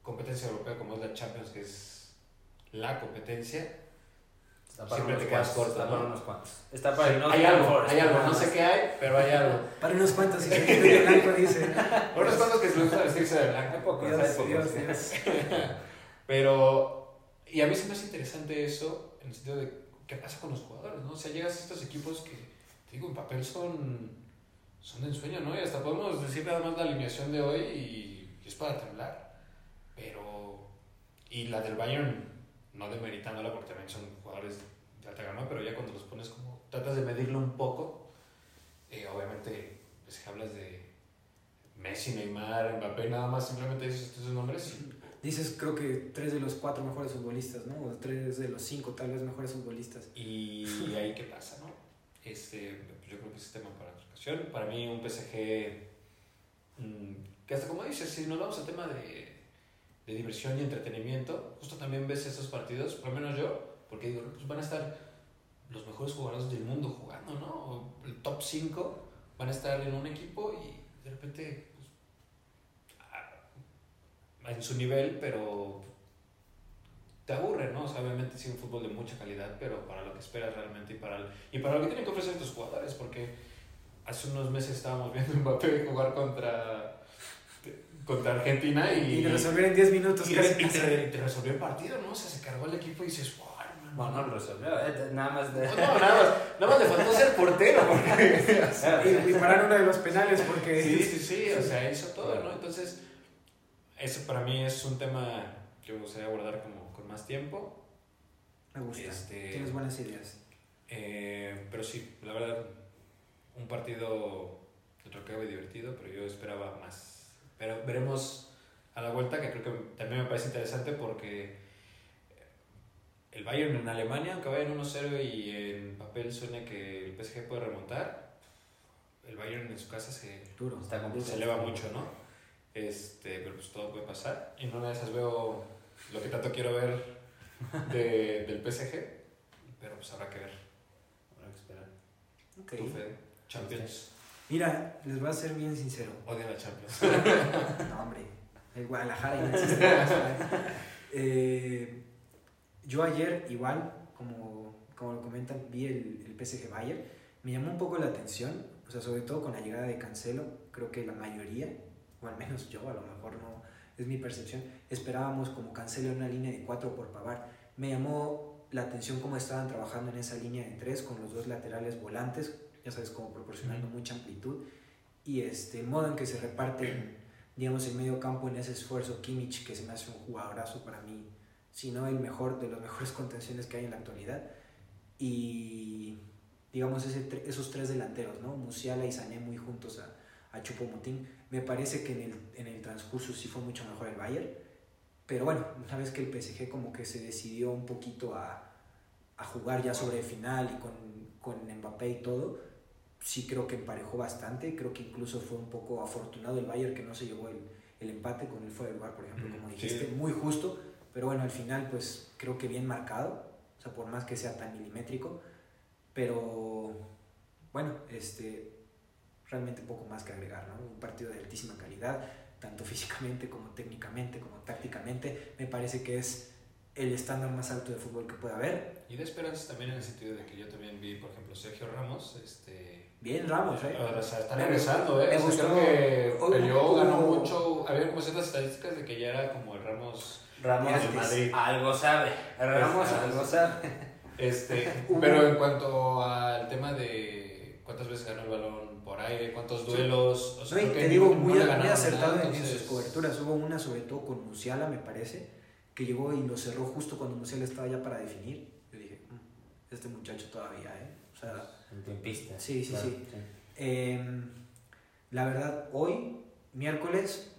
competencia europea como es la Champions, que es la competencia, Está para Siempre unos te quedas cuantos, corto, Está ¿no? para unos cuantos. Está para el hay algo, hay algo, no sé qué hay, pero hay algo. Para unos cuantos y se quita de blanco, dice. Por unos cuantos que se gusta vestirse de blanco. Hay pocos, hay Dios, pocos. Dios, Dios. Pero, y a mí se me hace interesante eso, en el sentido de qué pasa con los jugadores, ¿no? O sea, llegas a estos equipos que, te digo, en papel son, son de ensueño, ¿no? Y hasta podemos decir nada más la alineación de hoy y, y es para temblar. Pero, y la del Bayern, no demeritándola porque también son jugadores de alta gama, pero ya cuando los pones como, tratas de medirlo un poco, eh, obviamente, si hablas de Messi, Neymar, Mbappé, nada más simplemente dices estos nombres. Dices, creo que tres de los cuatro mejores futbolistas, ¿no? O tres de los cinco, tal vez, mejores futbolistas. Y ahí qué pasa, ¿no? Este, yo creo que ese tema para otra ocasión. Para mí, un PSG, mmm, que hasta como dices, si nos vamos al tema de, de diversión y entretenimiento, justo también ves esos partidos, por lo menos yo, porque digo, pues van a estar los mejores jugadores del mundo jugando, ¿no? El top 5 van a estar en un equipo y de repente en su nivel, pero te aburre, ¿no? O sea, obviamente sí un fútbol de mucha calidad, pero para lo que esperas realmente y para, el, y para lo que tienen que ofrecer tus jugadores, porque hace unos meses estábamos viendo a Mbappé jugar contra, contra Argentina y... Y resolver en 10 minutos y, casi. y te, te resolvió el partido, ¿no? O sea, se cargó el equipo y dices, wow, No, no lo resolvió, eh, nada más de... No, nada más, nada más le faltó ser portero, porque... Y, y parar uno de los penales porque... Sí, sí, sí, o sea, hizo todo, ¿no? Entonces, eso para mí es un tema que me gustaría abordar como con más tiempo. Me gusta. Este- Tienes buenas ideas. Eh, pero sí, la verdad, un partido creo y divertido, pero yo esperaba más. Pero veremos a la vuelta, que creo que también me parece interesante porque el Bayern en Alemania, aunque vayan 1-0 y en papel suene que el PSG puede remontar, el Bayern en su casa se, Duro. Está complicado. se eleva mucho, ¿no? Este, pero pues todo puede pasar. Y en una de esas veo lo que tanto quiero ver de, del PSG, pero pues habrá que ver. Habrá que esperar. Ok. Tú, Fede, Champions. Mira, les voy a ser bien sincero. Odio la Champions. No, hombre. El Guadalajara existe más, eh, Yo ayer, igual, como, como lo comentan, vi el, el PSG Bayern. Me llamó un poco la atención, o sea, sobre todo con la llegada de Cancelo. Creo que la mayoría, o al menos yo, a lo mejor no, es mi percepción, esperábamos como Cancelo en una línea de 4 por Pavar. Me llamó la atención cómo estaban trabajando en esa línea de 3 con los dos laterales volantes, ya sabes, como proporcionando mucha amplitud. Y este, el modo en que se reparten digamos, el medio campo en ese esfuerzo. Kimmich, que se me hace un jugadorazo para mí, si no el mejor de las mejores contenciones que hay en la actualidad. Y, digamos, ese, esos tres delanteros, ¿no? Musiala y Sané muy juntos a, a Choupo-Moting. Me parece que en el, en el transcurso sí fue mucho mejor el Bayern. Pero bueno, una vez que el PSG como que se decidió un poquito a, a jugar ya sobre el final y con, con Mbappé y todo, sí creo que emparejó bastante. Creo que incluso fue un poco afortunado el Bayern que no se llevó el, el empate con el fuera de lugar, por ejemplo, Mm, como sí. dijiste, muy justo. Pero bueno, al final, pues creo que bien marcado. O sea, por más que sea tan milimétrico. Pero bueno, este, realmente poco más que agregar, ¿no? Un partido de altísima calidad, tanto físicamente como técnicamente, como tácticamente. Me parece que es el estándar más alto de fútbol que puede haber. Y de esperanza también en el sentido de que yo también vi, por ejemplo, Sergio Ramos, este... Bien, Ramos, ¿eh? O sea, está regresando, ¿eh? me O sea, gustó. creo que Hoy- peleó, ganó mucho. Había como ciertas estadísticas de que ya era como el Ramos Ramos de Madrid. Algo sabe. Ramos algo sabe. Este, Hubo- pero en cuanto al tema de cuántas veces ganó el balón por aire, cuántos duelos, o sea, No, y creo que te digo, no muy, muy acertado nada, en, en sus coberturas. Hubo una sobre todo con Musiala, me parece, que llegó y lo cerró justo cuando Musiala estaba ya para definir. Yo dije, "Mm, este muchacho todavía, ¿eh? O sea, En tiempista. Sí, sí, Claro, sí. Em, la verdad, hoy, miércoles,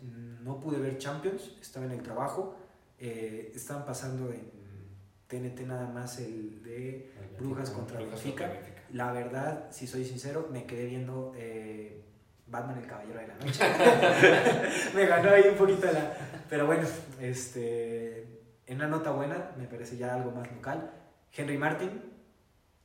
no pude ver Champions, estaba en el trabajo. Eh, estaban pasando en TNT nada más el de Brujas contra Brujas Benfica. contra Benfica. La verdad, si soy sincero, me quedé viendo eh, Batman el Caballero de la Noche. me ganó ahí un poquito la... Pero bueno, este, en una nota buena, me parece ya algo más local. Henry Martin,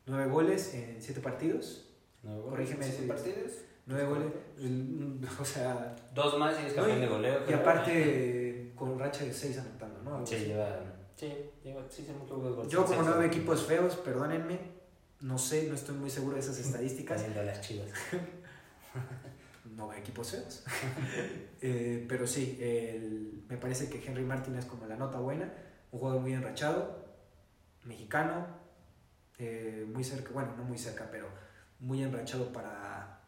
nueve goles en siete partidos. ¿No, Corrígeme ¿Siete si- partidos? Nueve goles, mm, o sea, Dos más y es campeón No, de goleo. y aparte con racha de seis anotando, ¿no? Algo Sí, lleva. Sí, lleva. Sí, se mucho goles. Yo como sí. equipos feos, perdónenme, no sé, no estoy muy seguro de esas estadísticas. Haciendo las chivas. no veo equipos feos. Eh, pero sí, el- me parece que Henry Martin es como la nota buena, un jugador muy enrachado, mexicano, eh, muy cerca, bueno, no muy cerca, pero muy enrachado para,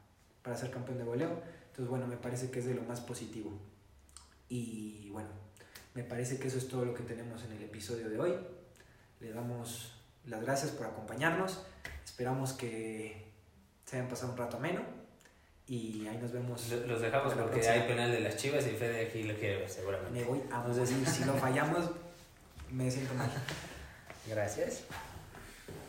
para ser campeón de goleo. Entonces, bueno, me parece que es de lo más positivo. Y bueno, me parece que eso es todo lo que tenemos en el episodio de hoy. Le damos las gracias por acompañarnos. Esperamos que se hayan pasado un rato ameno. Y ahí nos vemos. Lo- Los dejamos porque próxima. hay penal de las chivas y Fede aquí lo quiere ver, seguramente. Me voy a decir, si lo fallamos, me siento mal. Gracias.